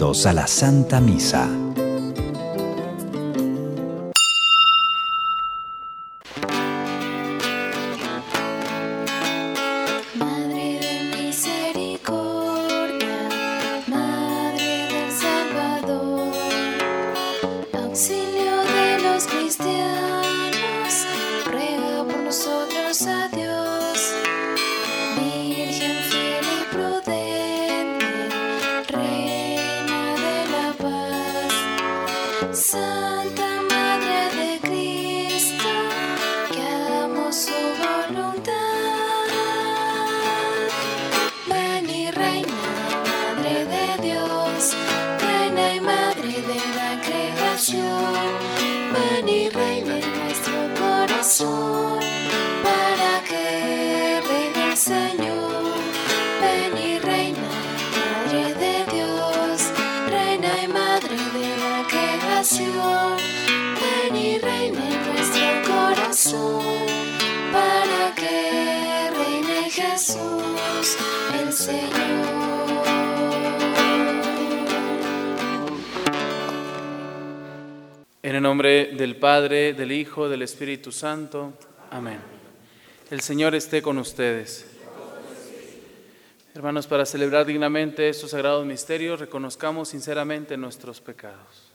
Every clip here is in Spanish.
A la Santa Misa. En el nombre del Padre, del Hijo, del Espíritu Santo. Amén. El Señor esté con ustedes. Hermanos, para celebrar dignamente estos sagrados misterios, reconozcamos sinceramente nuestros pecados.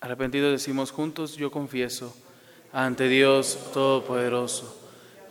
Arrepentidos decimos juntos, yo confieso ante Dios Todopoderoso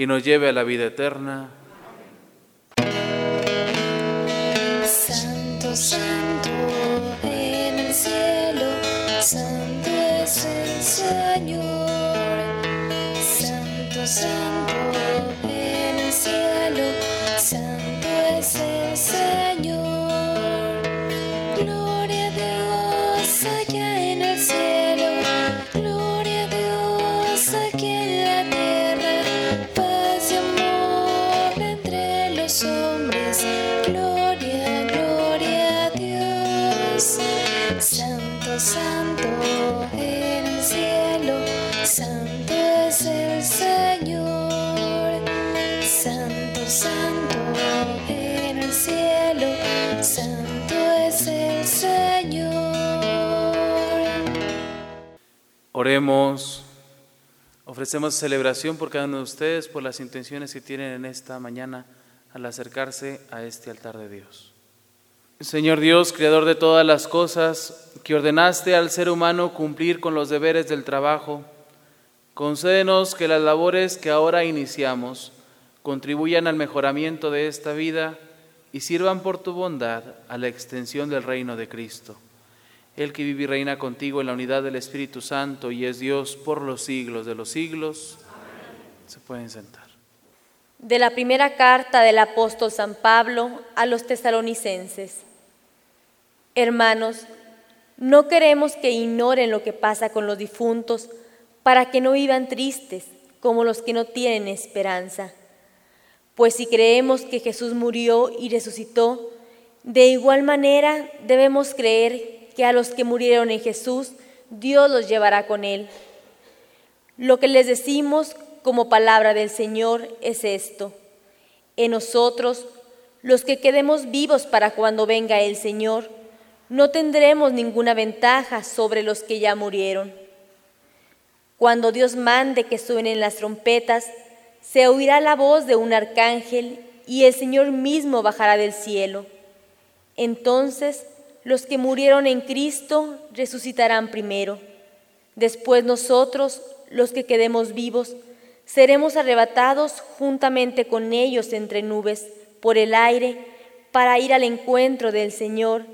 y nos lleve a la vida eterna. Santo, santo en el cielo, santo es el Señor. Santo, santo Oremos, ofrecemos celebración por cada uno de ustedes, por las intenciones que tienen en esta mañana al acercarse a este altar de Dios. Señor Dios, Creador de todas las cosas, que ordenaste al ser humano cumplir con los deberes del trabajo, concédenos que las labores que ahora iniciamos contribuyan al mejoramiento de esta vida y sirvan por tu bondad a la extensión del reino de Cristo. El que vive y reina contigo en la unidad del Espíritu Santo y es Dios por los siglos de los siglos. Se pueden sentar. De la primera carta del apóstol San Pablo a los tesalonicenses. Hermanos, no queremos que ignoren lo que pasa con los difuntos para que no vivan tristes como los que no tienen esperanza. Pues si creemos que Jesús murió y resucitó, de igual manera debemos creer que a los que murieron en Jesús, Dios los llevará con él. Lo que les decimos como palabra del Señor es esto. En nosotros, los que quedemos vivos para cuando venga el Señor, no tendremos ninguna ventaja sobre los que ya murieron. Cuando Dios mande que suenen las trompetas, se oirá la voz de un arcángel y el Señor mismo bajará del cielo. Entonces los que murieron en Cristo resucitarán primero. Después nosotros, los que quedemos vivos, seremos arrebatados juntamente con ellos entre nubes por el aire para ir al encuentro del Señor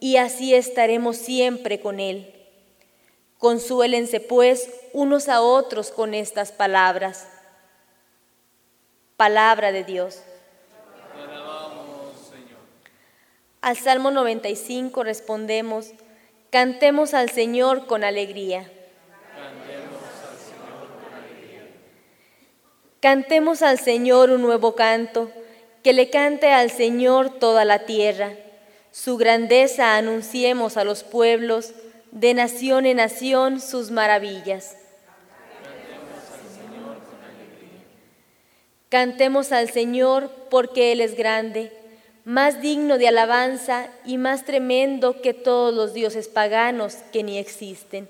y así estaremos siempre con Él. Consuélense pues unos a otros con estas palabras. Palabra de Dios. Al Salmo 95 respondemos, Cantemos al Señor con alegría. Cantemos al Señor un nuevo canto, que le cante al Señor toda la tierra. Su grandeza anunciemos a los pueblos, de nación en nación sus maravillas. Cantemos al Señor porque Él es grande, más digno de alabanza y más tremendo que todos los dioses paganos que ni existen.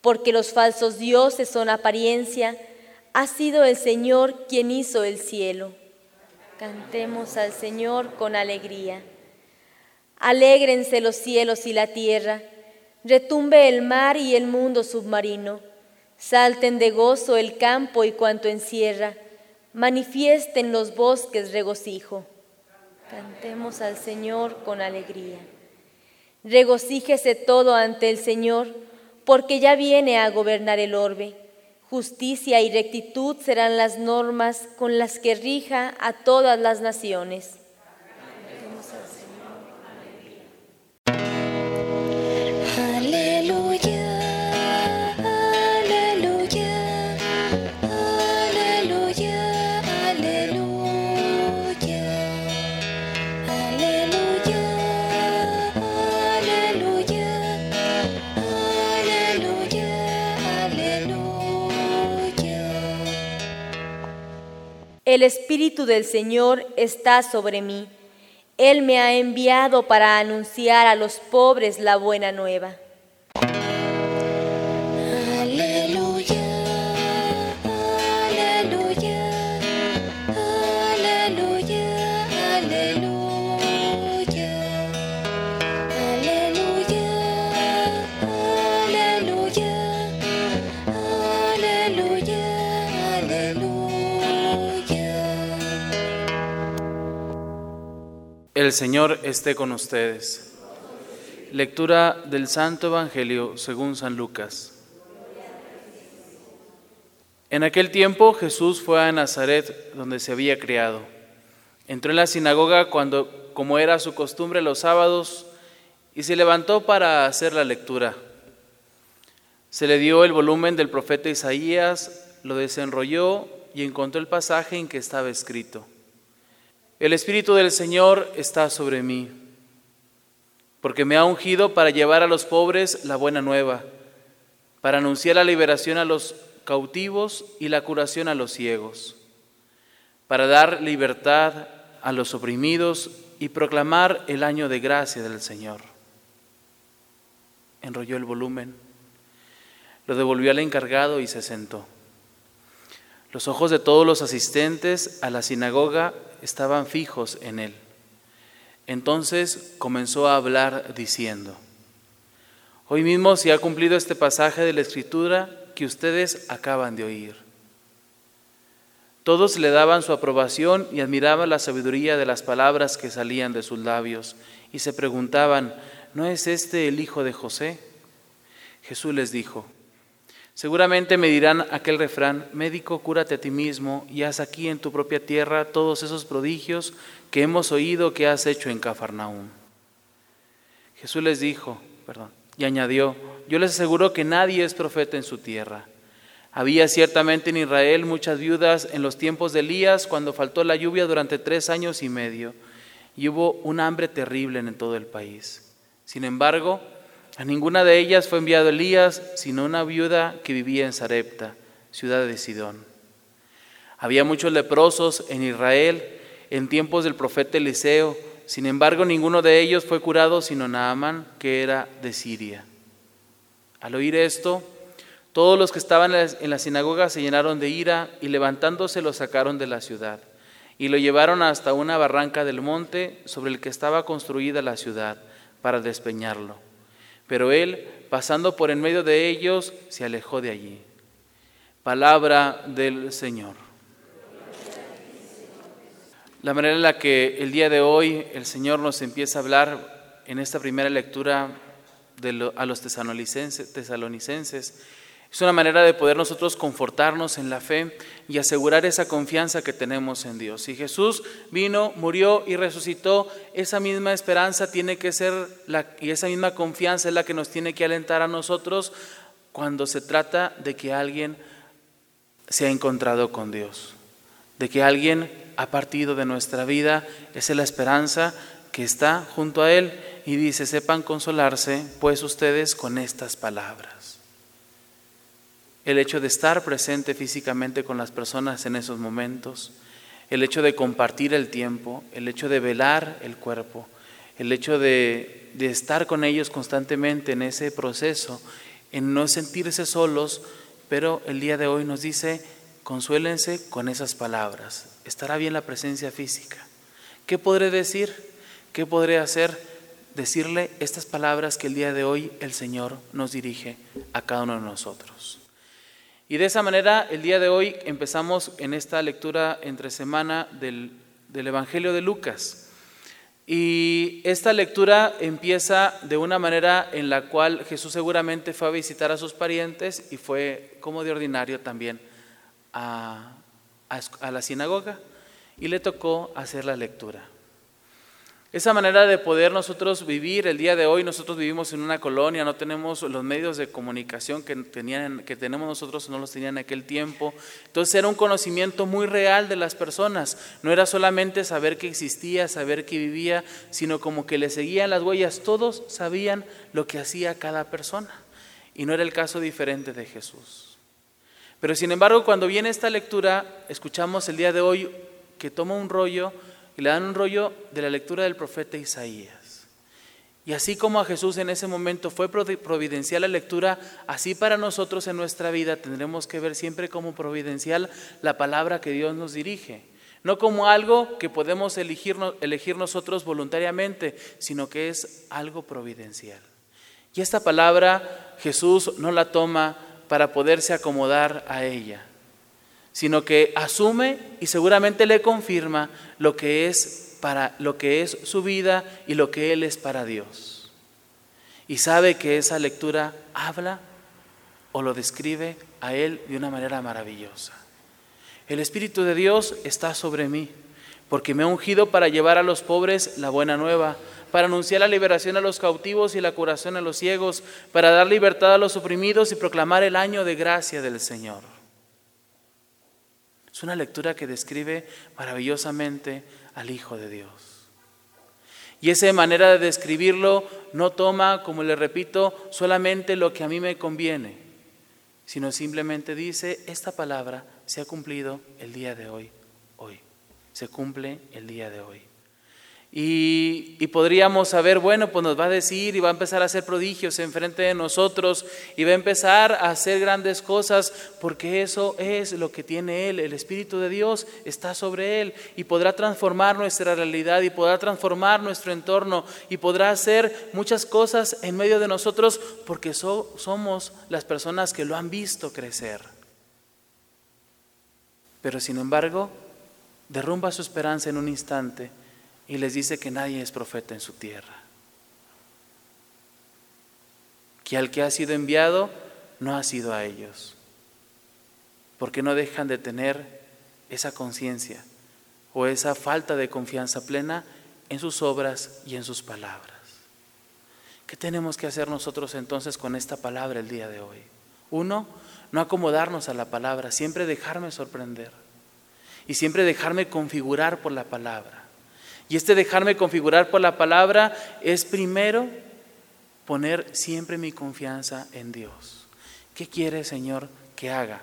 Porque los falsos dioses son apariencia, ha sido el Señor quien hizo el cielo. Cantemos al Señor con alegría. Alégrense los cielos y la tierra, retumbe el mar y el mundo submarino, salten de gozo el campo y cuanto encierra manifiesten los bosques regocijo. Cantemos al Señor con alegría. Regocíjese todo ante el Señor, porque ya viene a gobernar el orbe. Justicia y rectitud serán las normas con las que rija a todas las naciones. El Espíritu del Señor está sobre mí. Él me ha enviado para anunciar a los pobres la buena nueva. El Señor esté con ustedes. Lectura del Santo Evangelio según San Lucas. En aquel tiempo Jesús fue a Nazaret, donde se había criado. Entró en la sinagoga cuando, como era su costumbre los sábados, y se levantó para hacer la lectura. Se le dio el volumen del profeta Isaías, lo desenrolló y encontró el pasaje en que estaba escrito. El Espíritu del Señor está sobre mí, porque me ha ungido para llevar a los pobres la buena nueva, para anunciar la liberación a los cautivos y la curación a los ciegos, para dar libertad a los oprimidos y proclamar el año de gracia del Señor. Enrolló el volumen, lo devolvió al encargado y se sentó. Los ojos de todos los asistentes a la sinagoga estaban fijos en él. Entonces comenzó a hablar diciendo, Hoy mismo se ha cumplido este pasaje de la Escritura que ustedes acaban de oír. Todos le daban su aprobación y admiraban la sabiduría de las palabras que salían de sus labios y se preguntaban, ¿no es este el hijo de José? Jesús les dijo, Seguramente me dirán aquel refrán, médico, cúrate a ti mismo y haz aquí en tu propia tierra todos esos prodigios que hemos oído que has hecho en Cafarnaúm. Jesús les dijo, perdón, y añadió, yo les aseguro que nadie es profeta en su tierra. Había ciertamente en Israel muchas viudas en los tiempos de Elías cuando faltó la lluvia durante tres años y medio y hubo un hambre terrible en todo el país. Sin embargo, a ninguna de ellas fue enviado Elías, sino una viuda que vivía en Sarepta, ciudad de Sidón. Había muchos leprosos en Israel en tiempos del profeta Eliseo, sin embargo ninguno de ellos fue curado sino Naaman, que era de Siria. Al oír esto, todos los que estaban en la sinagoga se llenaron de ira y levantándose lo sacaron de la ciudad y lo llevaron hasta una barranca del monte sobre el que estaba construida la ciudad para despeñarlo. Pero él, pasando por en medio de ellos, se alejó de allí. Palabra del Señor. La manera en la que el día de hoy el Señor nos empieza a hablar en esta primera lectura a los tesalonicenses, Es una manera de poder nosotros confortarnos en la fe y asegurar esa confianza que tenemos en Dios. Si Jesús vino, murió y resucitó, esa misma esperanza tiene que ser la, y esa misma confianza es la que nos tiene que alentar a nosotros cuando se trata de que alguien se ha encontrado con Dios, de que alguien ha partido de nuestra vida, esa es la esperanza que está junto a Él y dice, sepan consolarse pues ustedes con estas palabras. El hecho de estar presente físicamente con las personas en esos momentos, el hecho de compartir el tiempo, el hecho de velar el cuerpo, el hecho de, de estar con ellos constantemente en ese proceso, en no sentirse solos, pero el día de hoy nos dice, consuélense con esas palabras. Estará bien la presencia física. ¿Qué podré decir? ¿Qué podré hacer? Decirle estas palabras que el día de hoy el Señor nos dirige a cada uno de nosotros. Y de esa manera, el día de hoy empezamos en esta lectura entre semana del, del Evangelio de Lucas. Y esta lectura empieza de una manera en la cual Jesús seguramente fue a visitar a sus parientes y fue como de ordinario también a, a, a la sinagoga y le tocó hacer la lectura. Esa manera de poder nosotros vivir el día de hoy, nosotros vivimos en una colonia, no tenemos los medios de comunicación que, tenían, que tenemos nosotros, no los tenían en aquel tiempo. Entonces era un conocimiento muy real de las personas, no era solamente saber que existía, saber que vivía, sino como que le seguían las huellas, todos sabían lo que hacía cada persona. Y no era el caso diferente de Jesús. Pero sin embargo, cuando viene esta lectura, escuchamos el día de hoy que toma un rollo y le dan un rollo de la lectura del profeta Isaías. Y así como a Jesús en ese momento fue providencial la lectura, así para nosotros en nuestra vida tendremos que ver siempre como providencial la palabra que Dios nos dirige. No como algo que podemos elegir, elegir nosotros voluntariamente, sino que es algo providencial. Y esta palabra Jesús no la toma para poderse acomodar a ella sino que asume y seguramente le confirma lo que es para lo que es su vida y lo que él es para Dios. Y sabe que esa lectura habla o lo describe a él de una manera maravillosa. El espíritu de Dios está sobre mí, porque me ha ungido para llevar a los pobres la buena nueva, para anunciar la liberación a los cautivos y la curación a los ciegos, para dar libertad a los oprimidos y proclamar el año de gracia del Señor. Es una lectura que describe maravillosamente al Hijo de Dios. Y esa manera de describirlo no toma, como le repito, solamente lo que a mí me conviene, sino simplemente dice, esta palabra se ha cumplido el día de hoy, hoy. Se cumple el día de hoy. Y, podríamos saber, bueno, pues nos va a decir y va a empezar a hacer prodigios enfrente de nosotros y va a empezar a hacer grandes cosas porque eso es lo que tiene Él. El Espíritu de Dios está sobre Él y podrá transformar nuestra realidad y podrá transformar nuestro entorno y podrá hacer muchas cosas en medio de nosotros porque so, somos las personas que lo han visto crecer. Pero sin embargo, derrumba su esperanza en un instante y les dice que nadie es profeta en su tierra. Que al que ha sido enviado no ha sido a ellos, porque no dejan de tener esa conciencia o esa falta de confianza plena en sus obras y en sus palabras. ¿Qué tenemos que hacer nosotros entonces con esta palabra el día de hoy? Uno, no acomodarnos a la palabra, siempre dejarme sorprender y siempre dejarme configurar por la palabra. Y este dejarme configurar por la palabra es primero poner siempre mi confianza en Dios. ¿Qué quieres, Señor, que haga?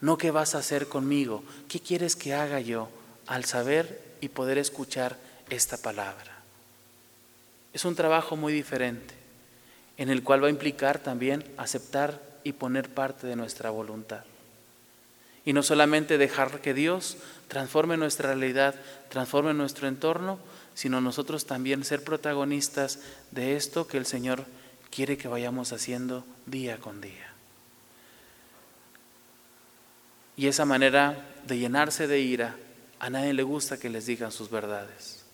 No qué vas a hacer conmigo. ¿Qué quieres que haga yo al saber y poder escuchar esta palabra? Es un trabajo muy diferente, en el cual va a implicar también aceptar y poner parte de nuestra voluntad. Y no solamente dejar que Dios transforme nuestra realidad, transforme nuestro entorno, sino nosotros también ser protagonistas de esto que el Señor quiere que vayamos haciendo día con día. Y esa manera de llenarse de ira, a nadie le gusta que les digan sus verdades.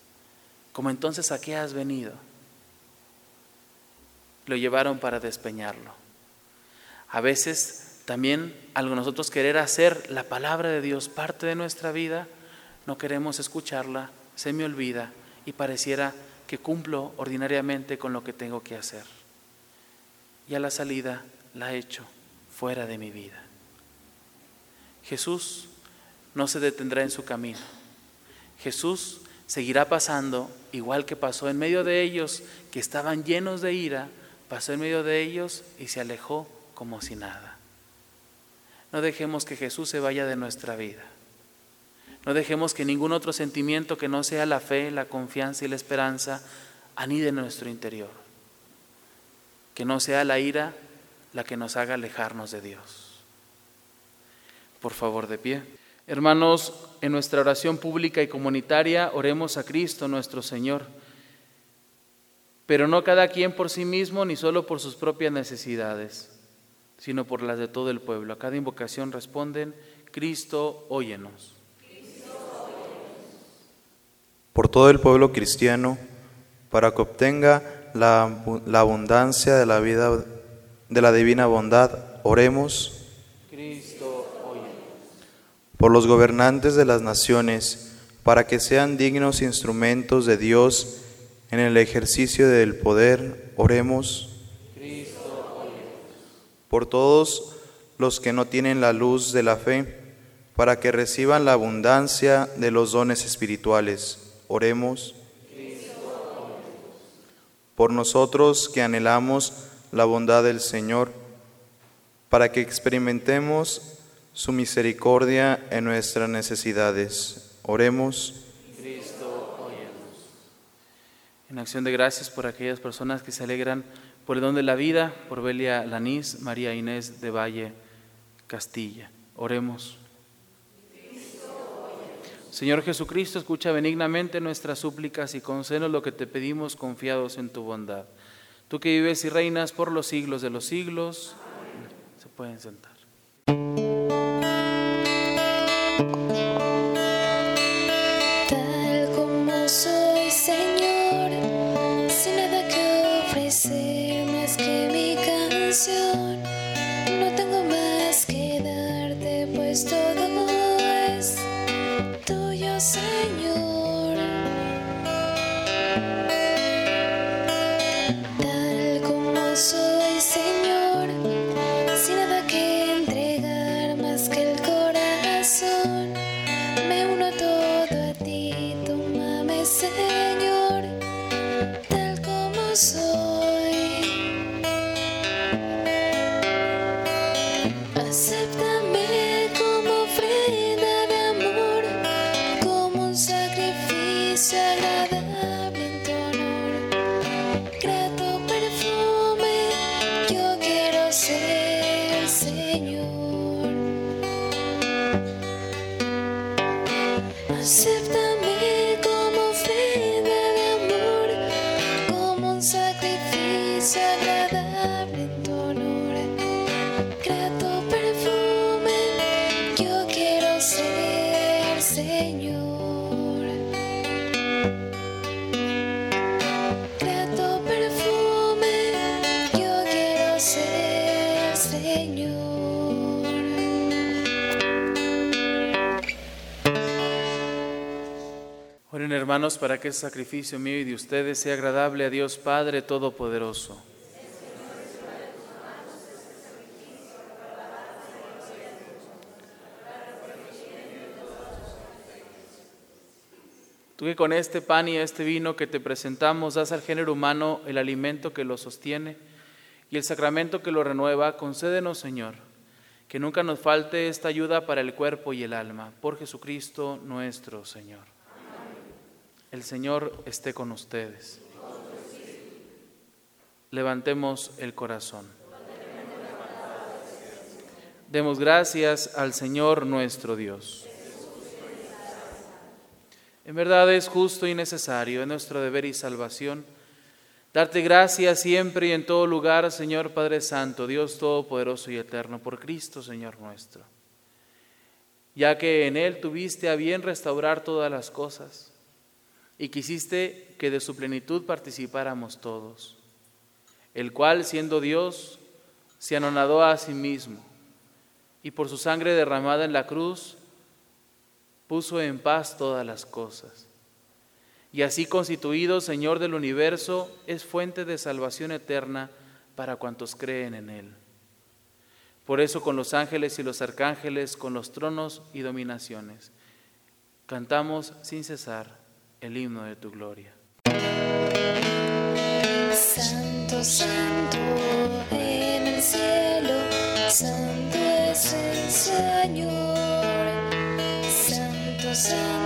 Como entonces, ¿a qué has venido? Lo llevaron para despeñarlo. A veces También al nosotros querer hacer la palabra de Dios parte de nuestra vida, no queremos escucharla, se me olvida y pareciera que cumplo ordinariamente con lo que tengo que hacer. Y a la salida la he hecho fuera de mi vida. Jesús no se detendrá en su camino. Jesús seguirá pasando igual que pasó en medio de ellos que estaban llenos de ira, pasó en medio de ellos y se alejó como si nada. No dejemos que Jesús se vaya de nuestra vida. No dejemos que ningún otro sentimiento que no sea la fe, la confianza y la esperanza anide en nuestro interior. Que no sea la ira la que nos haga alejarnos de Dios. Por favor, de pie. Hermanos, en nuestra oración pública y comunitaria oremos a Cristo nuestro Señor, pero no cada quien por sí mismo ni solo por sus propias necesidades, sino por las de todo el pueblo. A cada invocación responden, Cristo, óyenos. Por todo el pueblo cristiano, para que obtenga la, la abundancia de la vida de la divina bondad, oremos. Cristo, óyenos. por los gobernantes de las naciones, para que sean dignos instrumentos de Dios en el ejercicio del poder, oremos. Por todos los que no tienen la luz de la fe, para que reciban la abundancia de los dones espirituales, oremos. Por nosotros que anhelamos la bondad del Señor, para que experimentemos su misericordia en nuestras necesidades. Oremos. Cristo. En acción de gracias por aquellas personas que se alegran por el don de la vida, por Belia Lanís, María Inés de Valle Castilla. Oremos. Señor Jesucristo, escucha benignamente nuestras súplicas y concédenos lo que te pedimos confiados en tu bondad. Tú que vives y reinas por los siglos de los siglos, se pueden sentar. Para que ese sacrificio mío y de ustedes sea agradable a Dios Padre Todopoderoso. Tú que con este pan y este vino que te presentamos das al género humano el alimento que lo sostiene y el sacramento que lo renueva, concédenos, Señor, que nunca nos falte esta ayuda para el cuerpo y el alma, por Jesucristo nuestro Señor. El Señor esté con ustedes. Levantemos el corazón. Demos gracias al Señor nuestro Dios. En verdad es justo y necesario, es nuestro deber y salvación, darte gracias siempre y en todo lugar, Señor Padre Santo, Dios Todopoderoso y Eterno, por Cristo, Señor nuestro. Ya que en Él tuviste a bien restaurar todas las cosas y quisiste que de su plenitud participáramos todos, el cual, siendo Dios, se anonadó a sí mismo y por su sangre derramada en la cruz, puso en paz todas las cosas. Y así constituido Señor del universo, es fuente de salvación eterna para cuantos creen en Él. Por eso con los ángeles y los arcángeles, con los tronos y dominaciones, cantamos sin cesar el himno de tu gloria. Santo, santo en el cielo, santo es el Señor. Santo, santo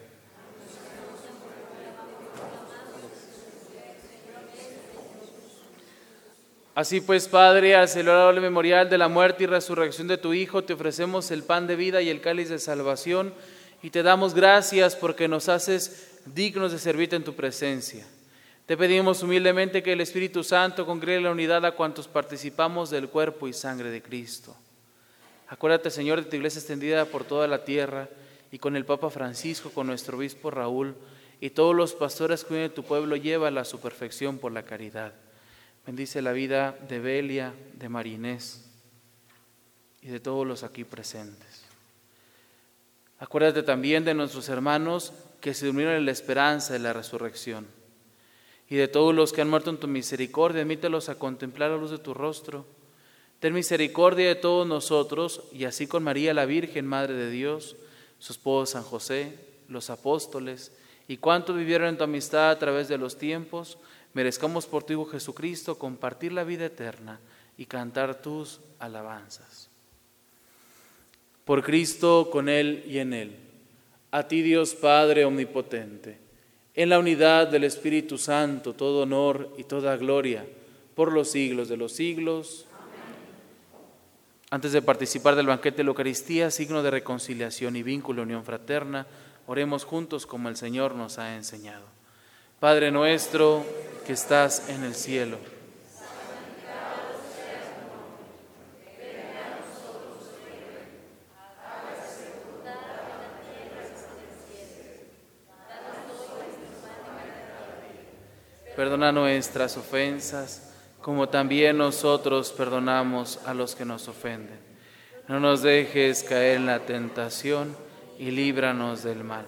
Así pues, Padre, al celebrar el memorial de la muerte y resurrección de tu Hijo, te ofrecemos el pan de vida y el cáliz de salvación y te damos gracias porque nos haces dignos de servirte en tu presencia. Te pedimos humildemente que el Espíritu Santo congregue la unidad a cuantos participamos del cuerpo y sangre de Cristo. Acuérdate, Señor, de tu iglesia extendida por toda la tierra y con el Papa Francisco, con nuestro obispo Raúl y todos los pastores que de tu pueblo, lleva a su perfección por la caridad. Bendice la vida de Belia, de Marinés y de todos los aquí presentes. Acuérdate también de nuestros hermanos que se durmieron en la esperanza de la resurrección y de todos los que han muerto en tu misericordia, admítelos a contemplar la luz de tu rostro. Ten misericordia de todos nosotros y así con María la Virgen, Madre de Dios, su esposo San José, los apóstoles y cuantos vivieron en tu amistad a través de los tiempos, merezcamos por tu Hijo Jesucristo compartir la vida eterna y cantar tus alabanzas. Por Cristo, con Él y en Él. A ti Dios Padre Omnipotente, en la unidad del Espíritu Santo, todo honor y toda gloria por los siglos de los siglos. Antes de participar del banquete de la Eucaristía, signo de reconciliación y vínculo, unión fraterna, oremos juntos como el Señor nos ha enseñado. Padre nuestro que estás en el cielo. Perdona nuestras ofensas, como también nosotros perdonamos a los que nos ofenden. No nos dejes caer en la tentación y líbranos del mal.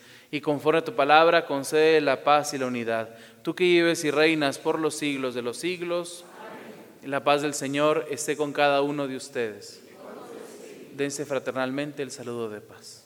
Y conforme a tu palabra, concede la paz y la unidad. Tú que vives y reinas por los siglos de los siglos, la paz del Señor esté con cada uno de ustedes. Dense fraternalmente el saludo de paz.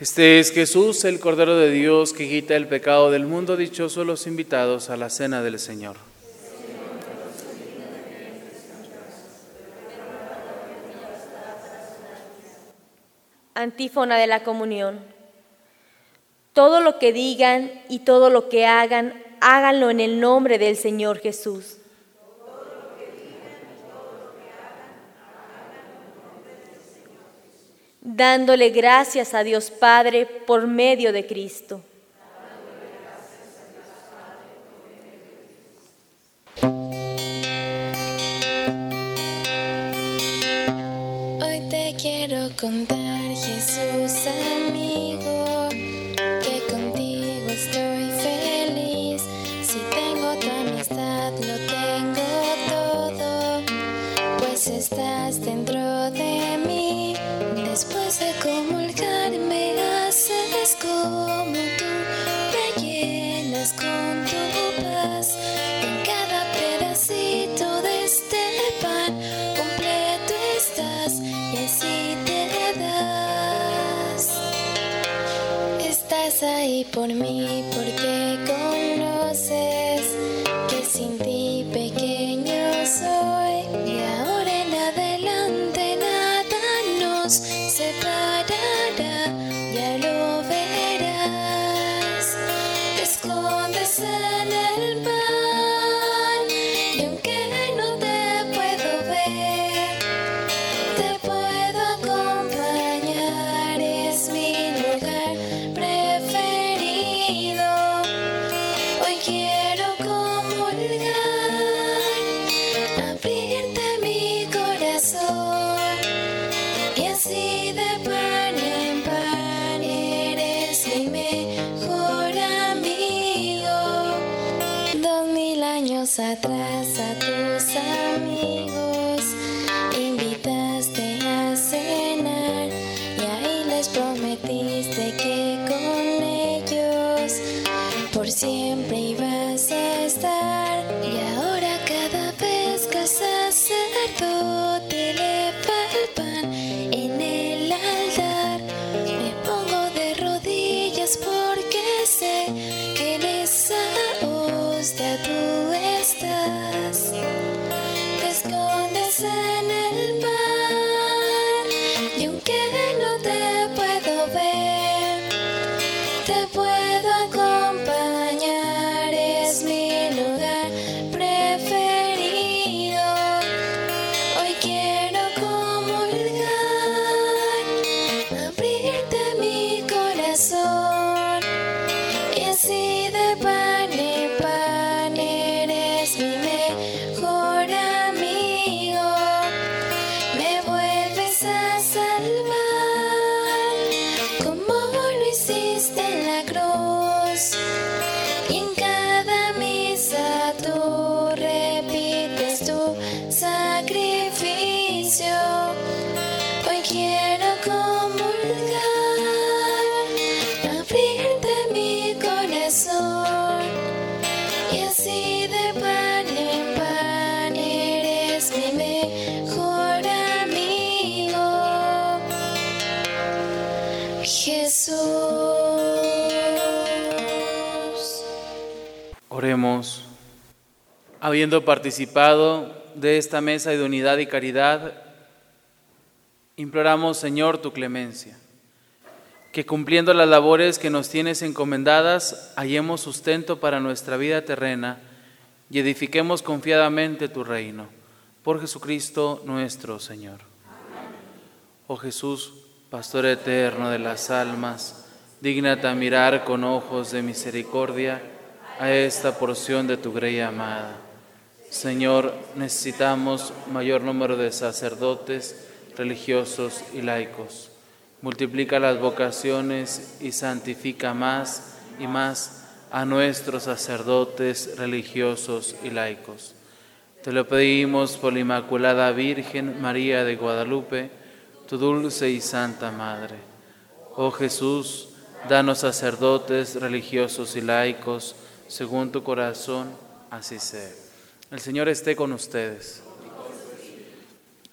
Este es Jesús, el Cordero de Dios, que quita el pecado del mundo. Dichosos los invitados a la cena del Señor. Antífona de la comunión. Todo lo que digan y todo lo que hagan, háganlo en el nombre del Señor Jesús. Dándole gracias a Dios Padre por medio de Cristo. Hoy te quiero contar, Jesús amigo, Por mí porque sacerdote y así de pan en pan eres mi mejor amigo. Jesús. Oremos, habiendo participado de esta mesa de unidad y caridad, imploramos Señor tu clemencia que cumpliendo las labores que nos tienes encomendadas, hallemos sustento para nuestra vida terrena y edifiquemos confiadamente tu reino. Por Jesucristo nuestro Señor. Oh Jesús, Pastor eterno de las almas, dígnate a mirar con ojos de misericordia a esta porción de tu grey amada. Señor, necesitamos mayor número de sacerdotes, religiosos y laicos. Multiplica las vocaciones y santifica más y más a nuestros sacerdotes, religiosos y laicos. Te lo pedimos por la Inmaculada Virgen María de Guadalupe, tu dulce y santa Madre. Oh Jesús, danos sacerdotes, religiosos y laicos, según tu corazón, así sea. El Señor esté con ustedes.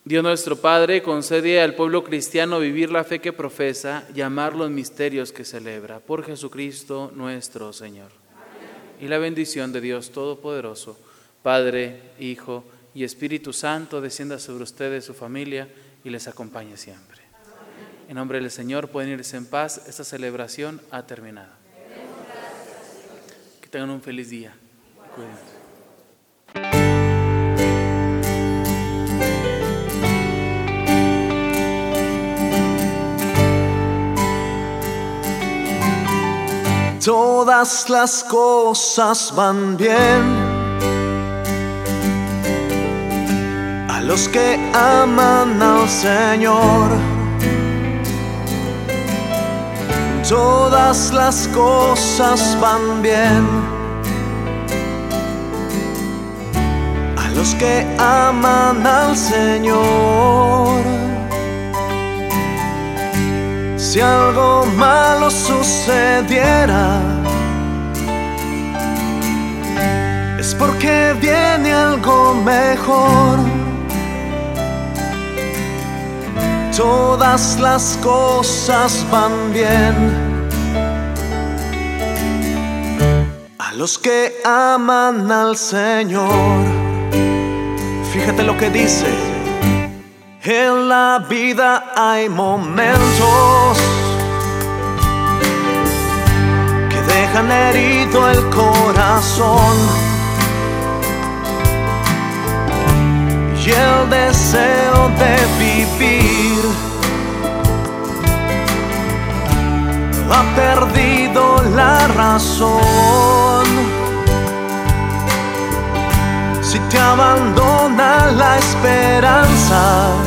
Dios nuestro Padre concede al pueblo cristiano vivir la fe que profesa y amar los misterios que celebra. Por Jesucristo nuestro Señor. Y la bendición de Dios Todopoderoso, Padre, Hijo y Espíritu Santo, descienda sobre ustedes, su familia, y les acompañe siempre. En nombre del Señor pueden irse en paz. Esta celebración ha terminado. Que tengan un feliz día. Cuídense. Todas las cosas van bien a los que aman al Señor. Todas las cosas van bien a los que aman al Señor. Si algo malo sucediera, es porque viene algo mejor. Todas las cosas van bien a los que aman al Señor. Fíjate lo que dice. En la vida hay momentos que dejan herido el corazón y el deseo de vivir ha perdido la razón. Si te abandona la esperanza,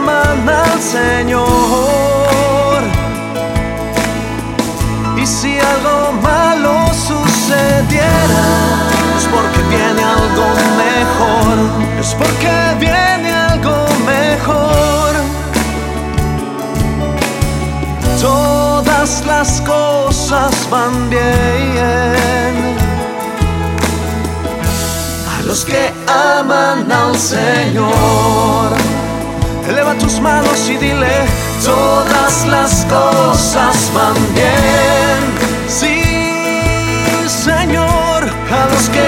al Señor. Y si algo malo sucediera, es porque viene algo mejor. Es porque viene algo mejor. todas las cosas van bien. A los que aman al Señor, eleva tus manos y dile, todas las cosas van bien. Sí, Señor, a los que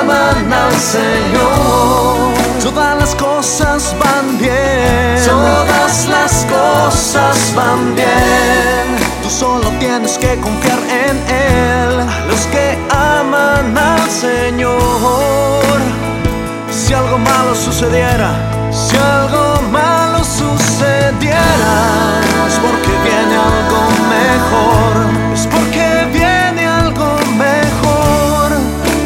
aman al Señor, todas las cosas van bien. Todas las cosas van bien. Tú solo tienes que confiar en Él. Los que aman al Señor, si algo malo sucediera, si algo es porque viene algo mejor.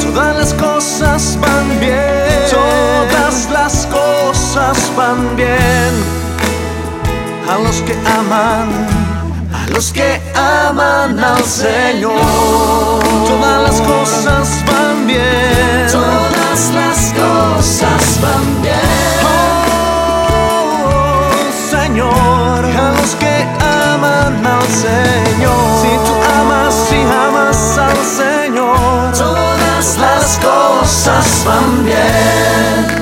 Todas las cosas van bien, todas las cosas van bien. A los que aman, a los que aman al Señor, todas las cosas van bien, todas las cosas van bien. Al Señor, si tú amas, si amas al Señor, todas las cosas van bien.